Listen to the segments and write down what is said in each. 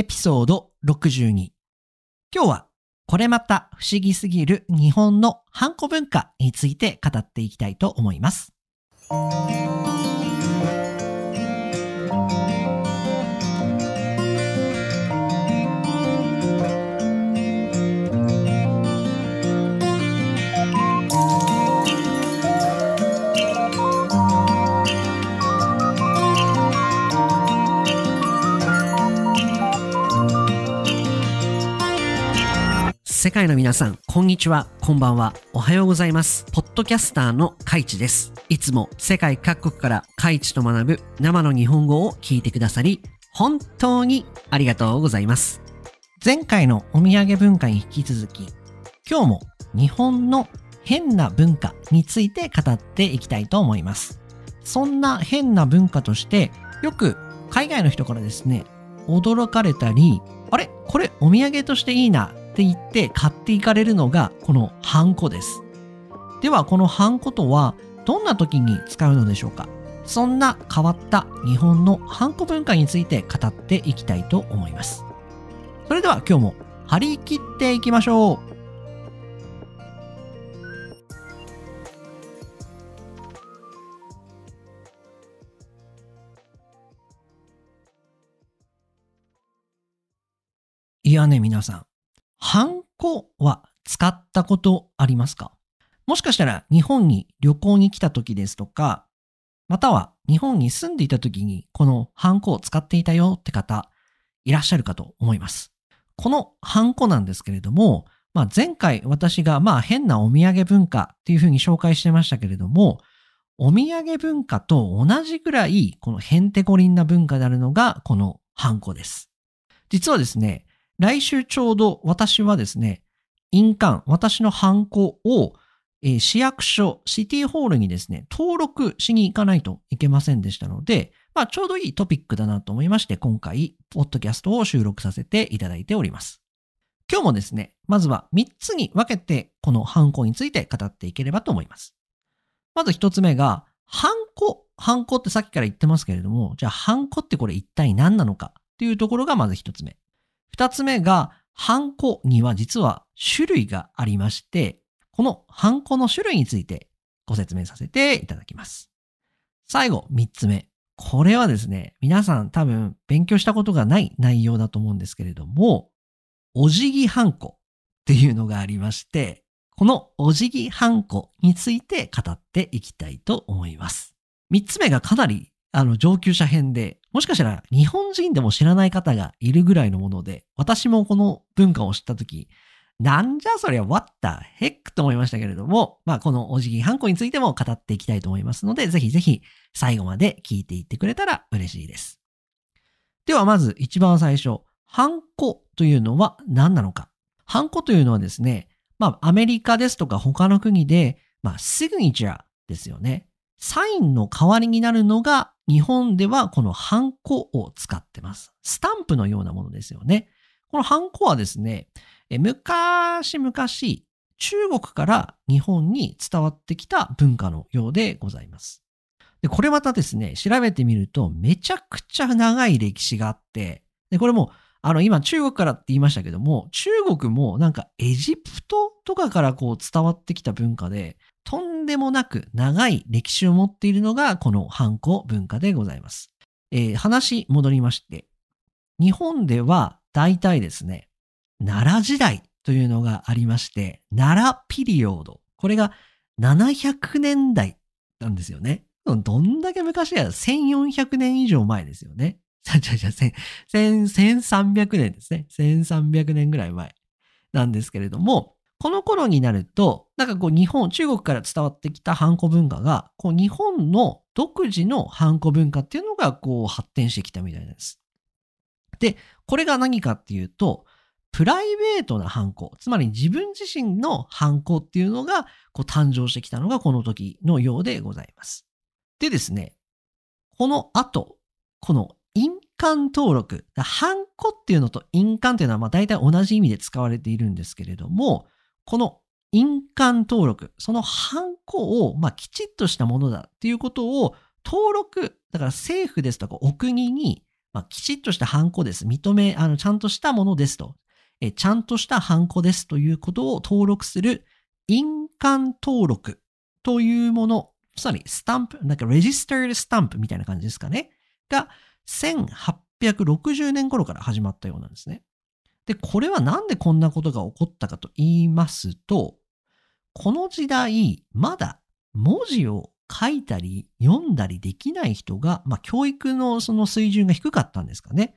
エピソード62。今日はこれまた不思議すぎる日本のハンコ文化について語っていきたいと思います。世界の皆さん、こんにちは、こんばんは、おはようございます。ポッドキャスターのカイチです。いつも世界各国からカイチと学ぶ生の日本語を聞いてくださり、本当にありがとうございます。前回のお土産文化に引き続き、今日も日本の変な文化について語っていきたいと思います。そんな変な文化として、よく海外の人からですね、驚かれたり、あれ？これお土産としていいなて言って買っていかれるのがこのハンコです。ではこのハンコとはどんな時に使うのでしょうか？そんな変わった日本のハンコ文化について語っていきたいと思います。それでは今日も張り切っていきましょういやね、皆さん。ハンコは使ったことありますか？もしかしたら日本に旅行に来た時ですとか、または日本に住んでいた時にこのハンコを使っていたよって方いらっしゃるかと思います。このハンコなんですけれども、まあ、前回私がまあ変なお土産文化っていうふうに紹介してましたけれども、お土産文化と同じくらいこのヘンテコリンな文化であるのがこのハンコです。実はですね、来週ちょうど私はですね、印鑑、私のハンコを、えー、市役所、シティホールにですね、登録しに行かないといけませんでしたので、まあちょうどいいトピックだなと思いまして、今回、ポッドキャストを収録させていただいております。今日もですね、まずは3つに分けて、このハンコについて語っていければと思います。まず1つ目が、ハンコ。ハンコってさっきから言ってますけれども、じゃあハンコってこれ一体何なのかっていうところがまず1つ目。二つ目が、ハンコには実は種類がありまして、このハンコの種類についてご説明させていただきます。最後、三つ目。これはですね、皆さん多分勉強したことがない内容だと思うんですけれども、お辞儀ハンコっていうのがありまして、このお辞儀ハンコについて語っていきたいと思います。三つ目がかなりあの上級者編でもしかしたら日本人でも知らない方がいるぐらいのもので、私もこの文化を知ったとき、なんじゃそりゃ what the heck と思いましたけれども、まあこのお辞儀ハンコについても語っていきたいと思いますので、ぜひぜひ最後まで聞いていってくれたら嬉しいです。ではまず一番最初、ハンコというのは何なのか。ハンコというのはですね、まあアメリカですとか他の国で、まあシグニチャーですよね。サインの代わりになるのが日本ではこのハンコを使ってます。スタンプのようなものですよね。このハンコはですね、昔々中国から日本に伝わってきた文化のようでございます。で、これまたですね、調べてみるとめちゃくちゃ長い歴史があって、で、これもあの、今中国からって言いましたけども、中国もなんかエジプトとかからこう伝わってきた文化で、とんでもなく長い歴史を持っているのがこのハンコ文化でございます。えー、話戻りまして、日本では大体ですね、奈良時代というのがありまして、奈良ピリオード。これが700年代なんですよね。どんだけ昔や1400年以上前ですよね。じゃじゃじゃ、1300年ですね。1300年ぐらい前なんですけれども、この頃になると、なんかこう日本、中国から伝わってきたハンコ文化が、こう日本の独自のハンコ文化っていうのがこう発展してきたみたいです。で、これが何かっていうと、プライベートなハンコ、つまり自分自身のハンコっていうのがこう誕生してきたのがこの時のようでございます。でですね、この後、この印鑑登録、ハンコっていうのと印鑑っていうのはまあ大体同じ意味で使われているんですけれども、この印鑑登録、そのハンコを、まあ、きちっとしたものだっていうことを登録、だから政府ですとかお国にまあ、きちっとしたハンコです。認め、あの、ちゃんとしたものですと。えちゃんとしたハンコですということを登録する印鑑登録というもの、つまりスタンプ、なんかレジスタースタンプみたいな感じですかね。が、1860年頃から始まったようなんですね。で、これはなんでこんなことが起こったかと言いますと、この時代、まだ文字を書いたり読んだりできない人が、まあ、教育のその水準が低かったんですかね。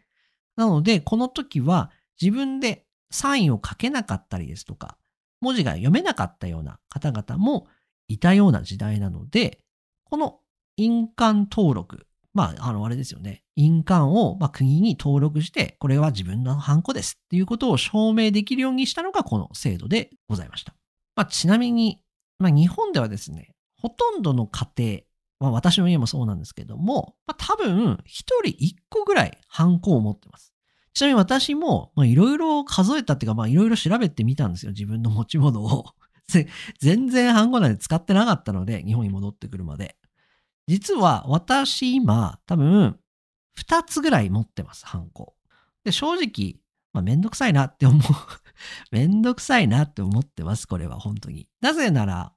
なので、この時は自分でサインを書けなかったりですとか、文字が読めなかったような方々もいたような時代なので、この印鑑登録、まあ、あの、あれですよね。印鑑を、ま、国に登録して、これは自分のハンコですっていうことを証明できるようにしたのがこの制度でございました。まあ、ちなみに、まあ、日本ではですね、ほとんどの家庭、まあ、私の家もそうなんですけども、まあ、多分、一人一個ぐらいハンコを持ってます。ちなみに私も、まあ、いろいろ数えたっていうか、まあ、いろいろ調べてみたんですよ。自分の持ち物を。全然ハンコなんて使ってなかったので、日本に戻ってくるまで。実は私今、多分、二つぐらい持ってます、ハンコ。で、正直、まあ、めんどくさいなって思う めんどくさいなって思ってます、これは本当に。なぜなら、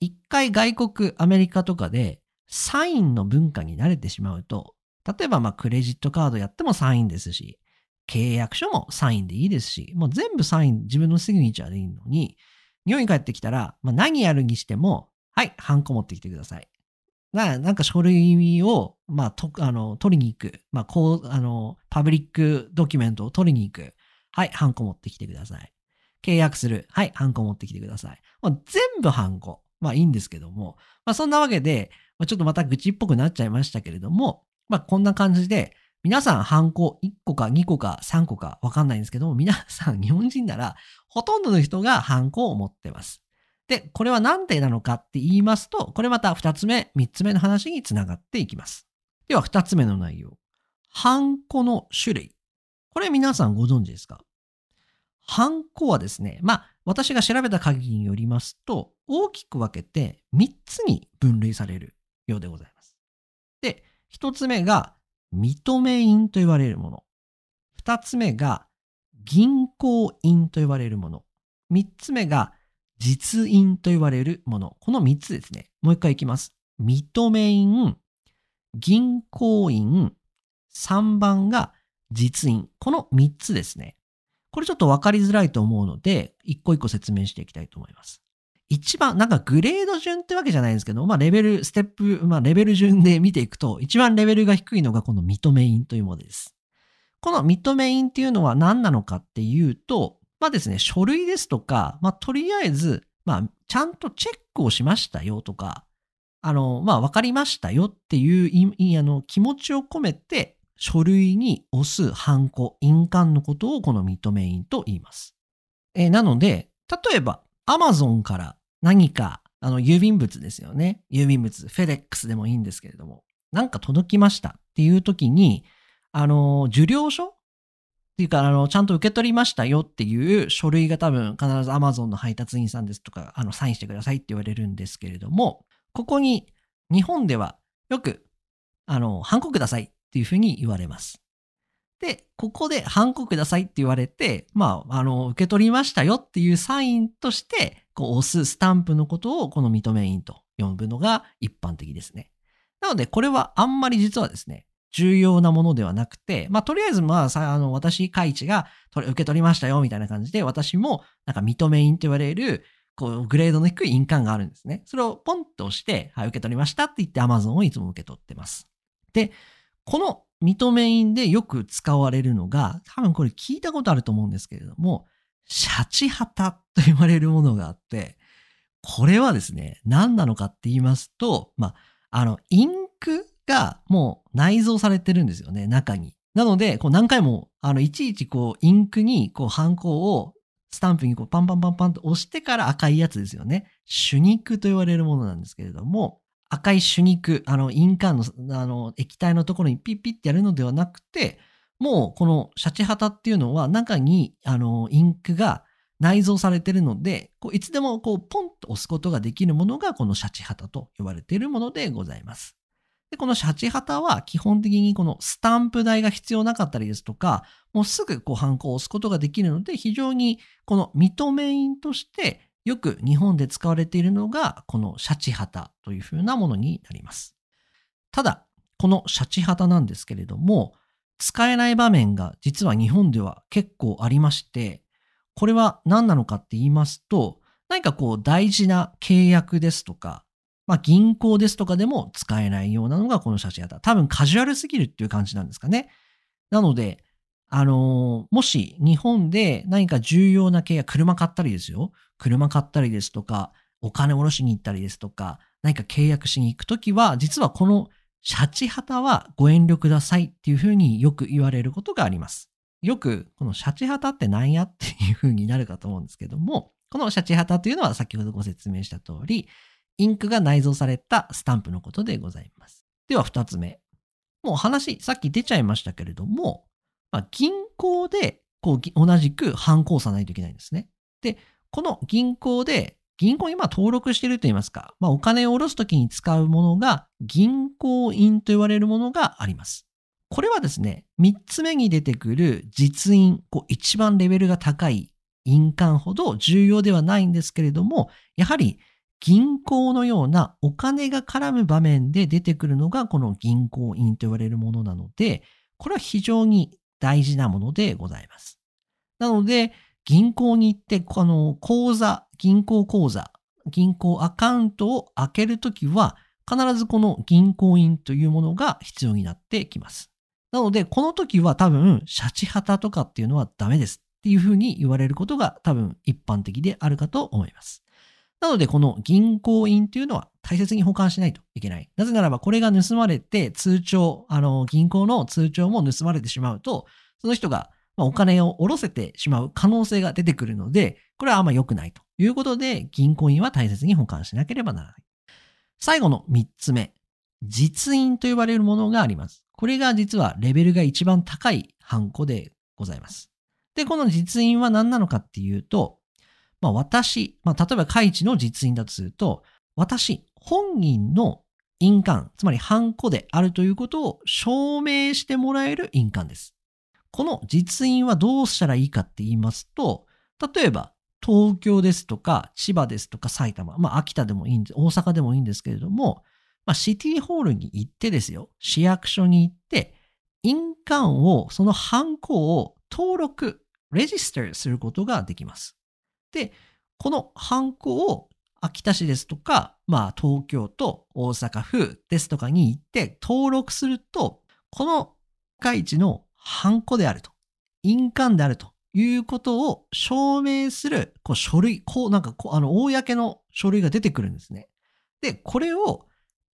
一回外国、アメリカとかで、サインの文化に慣れてしまうと、例えばまあクレジットカードやってもサインですし、契約書もサインでいいですし、もう全部サイン、自分のシグニチャーでいいのに、日本に帰ってきたら、まあ、何やるにしても、はい、ハンコ持ってきてください。ななんか書類を、まあ、とあの取りに行く。まあ、こう、あの、パブリックドキュメントを取りに行く。はい、ハンコ持ってきてください。契約する。はい、ハンコ持ってきてください。もう全部ハンコ。まあいいんですけども。まあそんなわけで、まあ、ちょっとまた愚痴っぽくなっちゃいましたけれども、まあこんな感じで、皆さんハンコ1個か2個か3個かわかんないんですけども、皆さん日本人ならほとんどの人がハンコを持ってます。で、これは何でなのかって言いますと、これまた2つ目、3つ目の話につながっていきます。では2つ目の内容。ハンコの種類。これ皆さんご存知ですか？ハンコはですね、まあ私が調べた限りによりますと、大きく分けて3つに分類されるようでございます。で、1つ目が認め印と言われるもの。2つ目が銀行印と言われるもの。3つ目が実印と言われるもの。この3つですね。もう一回いきます。認め印、銀行印、3番が実印。この3つですね。これちょっとわかりづらいと思うので、一個一個説明していきたいと思います。一番、なんかグレード順ってわけじゃないんですけど、まあレベル、ステップ、まあレベル順で見ていくと、一番レベルが低いのがこの認め印というものです。この認め印っていうのは何なのかっていうと、まあですね、書類ですとか、まあとりあえず、まあちゃんとチェックをしましたよとか、あの、まあわかりましたよっていうあの気持ちを込めて、書類に押すハンコ、印鑑のことをこの認め印と言います。えー、なので、例えば Amazon から何か、あの、郵便物ですよね。郵便物、フェデックスでもいいんですけれども、なんか届きましたっていう時に、あの、受領書っていうか、あの、ちゃんと受け取りましたよっていう書類が多分必ず Amazon の配達員さんですとか、あの、サインしてくださいって言われるんですけれども、ここに日本ではよく、あの、ハンコくださいっていうふうに言われます。で、ここでハンコくださいって言われて、まあ、あの、受け取りましたよっていうサインとして、こう押すスタンプのことをこの認め印と呼ぶのが一般的ですね。なので、これはあんまり実はですね、重要なものではなくて、まあ、とりあえず、まあ、さ、あの、私、カイチが、受け取りましたよ、みたいな感じで、私も、なんか、認め印と言われる、こう、グレードの低い印鑑があるんですね。それをポンと押して、はい、受け取りましたって言って Amazon をいつも受け取ってます。で、この認め印でよく使われるのが、多分これ聞いたことあると思うんですけれども、シャチハタと言われるものがあって、これはですね、何なのかって言いますと、まあ、あの、インクがもう内蔵されてるんですよね、中に。なので、こう何回も、あの、いちいちこう、インクに、こう、ハンコを、スタンプにこう、パンパンパンパンと押してから赤いやつですよね。手肉と言われるものなんですけれども、赤い手肉、あの、印鑑の、あの、液体のところにピッピッってやるのではなくて、もうこのシャチハタっていうのは中に、あの、インクが内蔵されてるので、こういつでもこうポンと押すことができるものがこのシャチハタと呼ばれているものでございます。で、このシャチハタは基本的にこのスタンプ代が必要なかったりですとか、もうすぐこうハンコを押すことができるので、非常にこの認め印としてよく日本で使われているのが、このシャチハタというふうなものになります。ただ、このシャチハタなんですけれども、使えない場面が実は日本では結構ありまして、これは何なのかって言いますと、何かこう大事な契約ですとか、まあ、銀行ですとかでも使えないようなのがこの写真型。多分カジュアルすぎるっていう感じなんですかね。なので、あのー、もし日本で何か重要な契約、車買ったりですよ。車買ったりですとか、お金下ろしに行ったりですとか、何か契約しに行くときは、実はこのシャチハタはご遠慮くださいっていうふうによく言われることがあります。よく、このシャチハタって何やっていうふうになるかと思うんですけども、このシャチハタというのは先ほどご説明した通り、インクが内蔵されたスタンプのことでございます。では二つ目。もう話、さっき出ちゃいましたけれども、まあ、銀行でこう同じく反抗さないといけないんですね。で、この銀行で、銀行にま登録してると言いますか、まあ、お金を下ろすときに使うものが銀行印と言われるものがあります。これはですね、三つ目に出てくる実印、こう一番レベルが高い印鑑ほど重要ではないんですけれども、やはり銀行のようなお金が絡む場面で出てくるのがこの銀行印と言われるものなので、これは非常に大事なものでございます。なので、銀行に行って、この口座、銀行口座、銀行アカウントを開けるときは、必ずこの銀行印というものが必要になってきます。なので、この時は多分、シャチハタとかっていうのはダメですっていうふうに言われることが多分一般的であるかと思います。なので、この銀行印というのは大切に保管しないといけない。なぜならば、これが盗まれて通帳、あの、銀行の通帳も盗まれてしまうと、その人がお金を下ろせてしまう可能性が出てくるので、これはあんま良くないということで、銀行印は大切に保管しなければならない。最後の3つ目、実印と呼ばれるものがあります。これが実はレベルが一番高いハンコでございます。で、この実印は何なのかっていうと、まあ私、まあ例えば開地の実印だとすると、私本人の印鑑、つまりハンコであるということを証明してもらえる印鑑です。この実印はどうしたらいいかって言いますと、例えば東京ですとか千葉ですとか埼玉、まあ秋田でもいいんです、大阪でもいいんですけれども、まあシティホールに行ってですよ、市役所に行って、印鑑を、そのハンコを登録、レジスターすることができます。で、このハンコを秋田市ですとか、まあ東京都、大阪府ですとかに行って登録すると、この会地のハンコであると、印鑑であるということを証明するこう書類、こうなんかこうあの公の書類が出てくるんですね。で、これを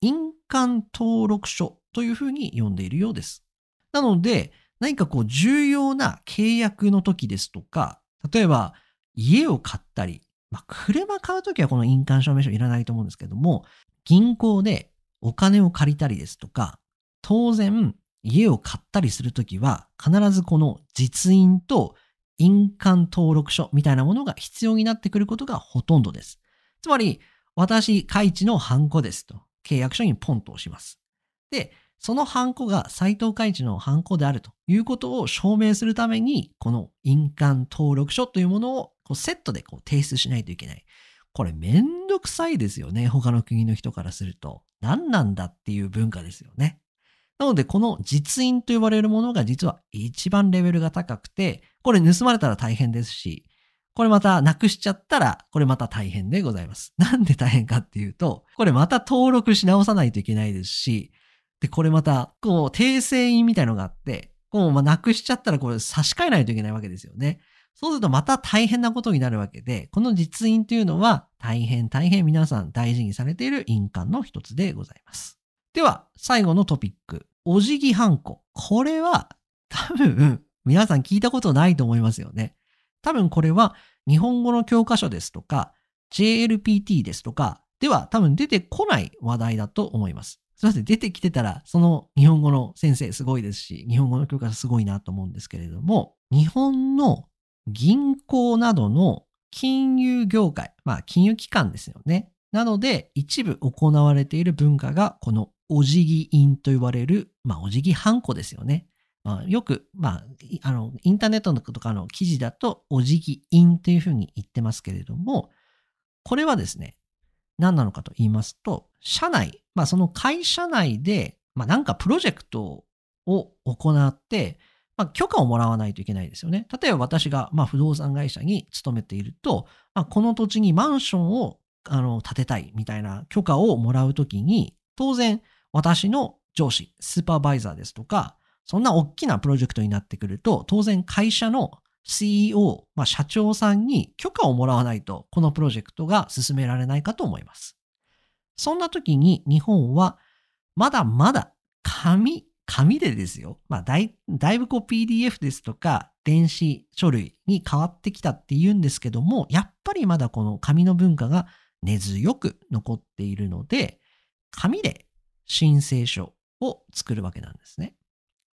印鑑登録書というふうに呼んでいるようです。なので、何かこう重要な契約の時ですとか、例えば家を買ったり、まあ、車買うときはこの印鑑証明書いらないと思うんですけども、銀行でお金を借りたりですとか、当然家を買ったりするときは必ずこの実印と印鑑登録書みたいなものが必要になってくることがほとんどです。つまり、私、開地のハンコですと契約書にポンと押します。で、そのハンコが斎藤海地のハンコであるということを証明するために、この印鑑登録書というものをこうセットでこう提出しないといけない。これめんどくさいですよね。他の国の人からすると。何なんだっていう文化ですよね。なので、この実印と呼ばれるものが実は一番レベルが高くて、これ盗まれたら大変ですし、これまたなくしちゃったら、これまた大変でございます。なんで大変かっていうと、これまた登録し直さないといけないですし、で、これまた、こう、訂正印みたいのがあって、こう、まあ、なくしちゃったらこれ差し替えないといけないわけですよね。そうするとまた大変なことになるわけで、この実印というのは大変大変皆さん大事にされている印鑑の一つでございます。では、最後のトピック。お辞儀ハンコ。これは多分皆さん聞いたことないと思いますよね。多分これは日本語の教科書ですとか JLPT ですとかでは多分出てこない話題だと思います。すいません。出てきてたら、その日本語の先生すごいですし、日本語の教科書すごいなと思うんですけれども、日本の銀行などの金融業界、まあ金融機関ですよね。なので一部行われている文化がこのお辞儀印と呼ばれる、まあ、お辞儀ハンコですよね。まあ、よく、まあ、あの、インターネットとかの記事だと、お辞儀印というふうに言ってますけれども、これはですね、何なのかと言いますと、社内、まあ、その会社内で、まあ、なんかプロジェクトを行って、まあ、許可をもらわないといけないですよね。例えば私が、まあ、不動産会社に勤めていると、まあ、この土地にマンションをあの建てたいみたいな許可をもらうときに、当然私の上司、スーパーバイザーですとか、そんな大きなプロジェクトになってくると、当然会社の CEO、まあ、社長さんに許可をもらわないと、このプロジェクトが進められないかと思います。そんな時に日本は、まだまだ紙紙でですよ。まあだい、だいぶこう PDF ですとか電子書類に変わってきたって言うんですけども、やっぱりまだこの紙の文化が根強く残っているので、紙で申請書を作るわけなんですね。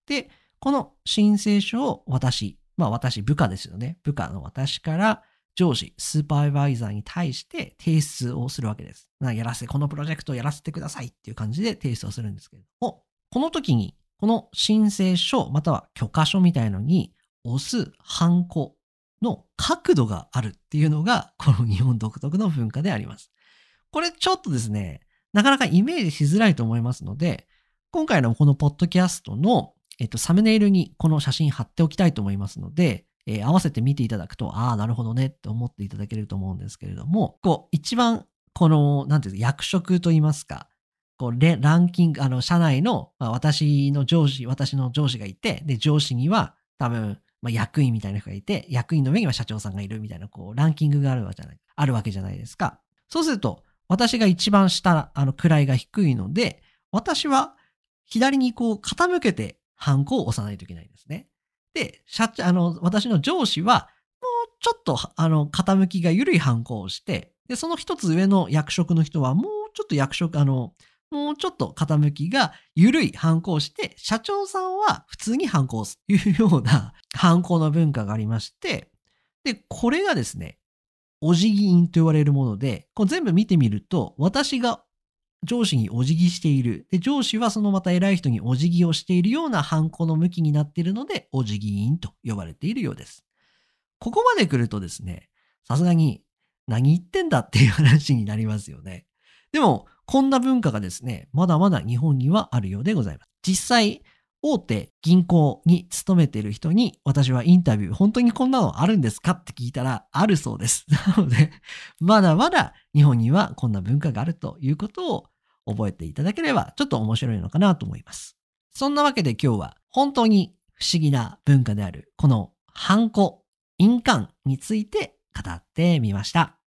で、この申請書を私、まあ私部下ですよね。部下の私から上司、スーパーバイザーに対して提出をするわけです。やらせ、このプロジェクトをやらせてくださいっていう感じで提出をするんですけれども、この時にこの申請書または許可書みたいのに押すハンコの角度があるっていうのがこの日本独特の文化であります。これちょっとですね、なかなかイメージしづらいと思いますので、今回のこのポッドキャストの、えっと、サムネイルにこの写真貼っておきたいと思いますので、えー、合わせて見ていただくと、ああ、なるほどねって思っていただけると思うんですけれども、こう、一番この、なんていう、役職といいますか、こうレ、ランキング、あの、社内の、まあ、私の上司、私の上司がいて、で、上司には多分、まあ、役員みたいな人がいて、役員の上には社長さんがいるみたいな、こう、ランキングがあるわけじゃない、あるわけじゃないですか。そうすると、私が一番下、あの、位が低いので、私は左にこう、傾けて、ハンコを押さないといけないんですね。で、社長、あの、私の上司は、もうちょっと、あの、傾きが緩いハンコをして、で、その一つ上の役職の人は、もうちょっと役職、あの、もうちょっと傾きが緩い反抗して、社長さんは普通に反抗すというような 反抗の文化がありまして、で、これがですね、お辞儀印と言われるもので、こう全部見てみると、私が上司にお辞儀している。で、上司はそのまた偉い人にお辞儀をしているような反抗の向きになっているので、お辞儀印と呼ばれているようです。ここまで来るとですね、さすがに何言ってんだっていう話になりますよね。でも、こんな文化がですね、まだまだ日本にはあるようでございます。実際、大手銀行に勤めている人に私はインタビュー、本当にこんなのあるんですかって聞いたら、あるそうです。なので、まだまだ日本にはこんな文化があるということを覚えていただければ、ちょっと面白いのかなと思います。そんなわけで今日は本当に不思議な文化である、このハンコ、印鑑について語ってみました。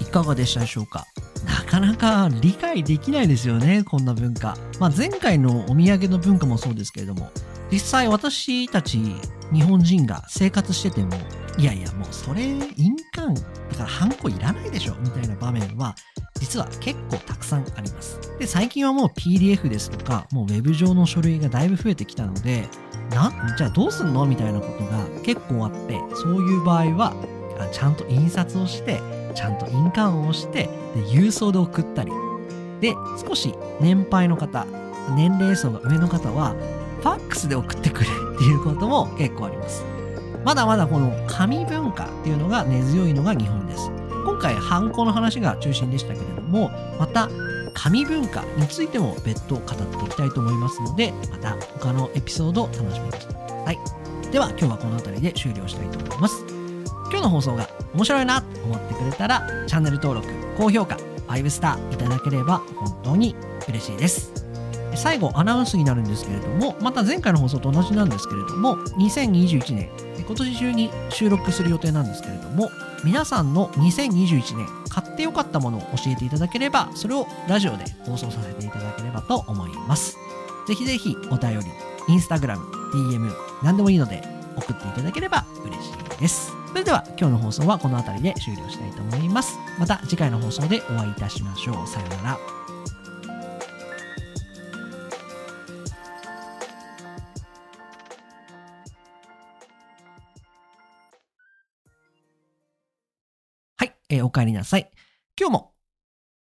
いかがでしたでしょうか？なかなか理解できないですよね、こんな文化。まあ、前回のお土産の文化もそうですけれども、実際私たち日本人が生活してても、いやいやもうそれ印鑑だからハンコいらないでしょみたいな場面は実は結構たくさんあります。で、最近はもう PDF ですとか、もう Web 上の書類がだいぶ増えてきたので、な、じゃあどうすんの？みたいなことが結構あって、そういう場合は、ちゃんと印刷をして、ちゃんと印鑑を押して、で郵送で送ったり。で、少し年配の方、年齢層が上の方は、ファックスで送ってくれっていうことも結構あります。まだまだこの紙文化っていうのが根強いのが日本です。今回、ハンコの話が中心でしたけれども、また、紙文化についても別途語っていきたいと思いますので、また他のエピソードを楽しみにしてください。では、今日はこの辺りで終了したいと思います。今日の放送が面白いなと思ってくれたら、チャンネル登録、高評価、5スターいただければ本当に嬉しいです。最後、アナウンスになるんですけれども、また前回の放送と同じなんですけれども、2021年、今年中に収録する予定なんですけれども、皆さんの2021年買ってよかったものを教えていただければ、それをラジオで放送させていただければと思います。ぜひぜひお便り、インスタグラム、DM、何でもいいので送っていただければ嬉しいです。それでは今日の放送はこの辺りで終了したいと思います。また次回の放送でお会いいたしましょう。さようなら。えーお帰りなさい。今日も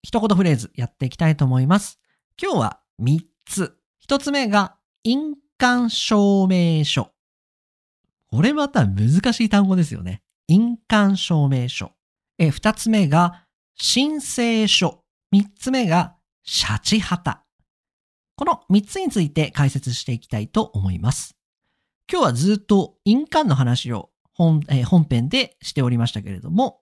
一言フレーズやっていきたいと思います。今日は3つ。1つ目が印鑑証明書。これまた難しい単語ですよね。印鑑証明書。えー、2つ目が申請書。3つ目がシャチハタ。この3つについて解説していきたいと思います。今日はずっと印鑑の話を本,、えー本編でしておりましたけれども、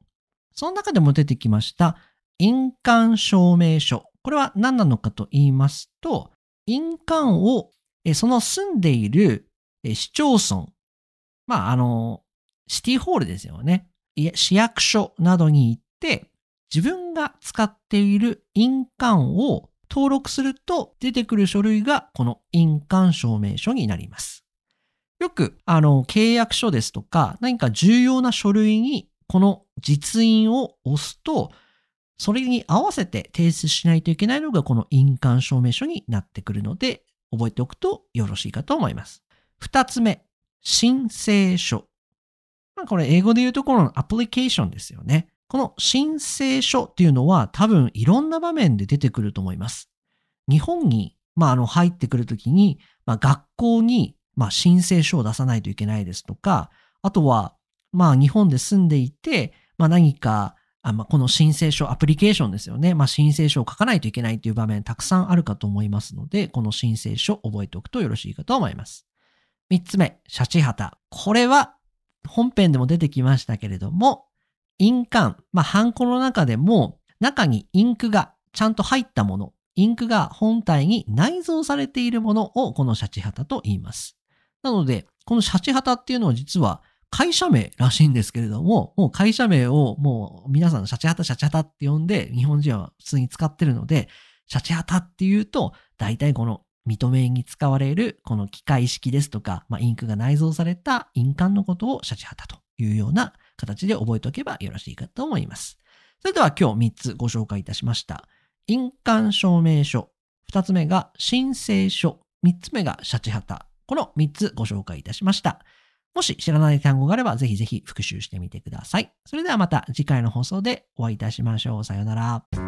その中でも出てきました印鑑証明書。これは何なのかと言いますと、印鑑を、その住んでいる市町村、まあ、あの、シティホールですよね。市役所などに行って、自分が使っている印鑑を登録すると出てくる書類がこの印鑑証明書になります。よく、あの、契約書ですとか、何か重要な書類にこの実印を押すと、それに合わせて提出しないといけないのがこの印鑑証明書になってくるので、覚えておくとよろしいかと思います。二つ目、申請書。まあ、これ英語で言うところのアプリケーションですよね。この申請書っていうのは多分いろんな場面で出てくると思います。日本に、まあ、あの入ってくるときに、まあ、学校に、まあ、申請書を出さないといけないですとか、あとは、まあ、日本で住んでいて、まあ、何か、あまあ、この申請書、アプリケーションですよね。まあ、申請書を書かないといけないという場面たくさんあるかと思いますので、この申請書覚えておくとよろしいかと思います。三つ目、シャチハタ。これは本編でも出てきましたけれども、印鑑、まあ、ハンコの中でも中にインクがちゃんと入ったもの、インクが本体に内蔵されているものをこのシャチハタと言います。なので、このシャチハタっていうのは実は会社名らしいんですけれども、もう会社名をもう皆さんシャチハタシャチハタって呼んで日本人は普通に使ってるので、シャチハタっていうと大体この認めに使われるこの機械式ですとか、まあ、インクが内蔵された印鑑のことをシャチハタというような形で覚えておけばよろしいかと思います。それでは今日3つご紹介いたしました。印鑑証明書。2つ目が申請書。3つ目がシャチハタ。この3つご紹介いたしました。もし知らない単語があればぜひぜひ復習してみてください。それではまた次回の放送でお会いいたしましょう。さようなら。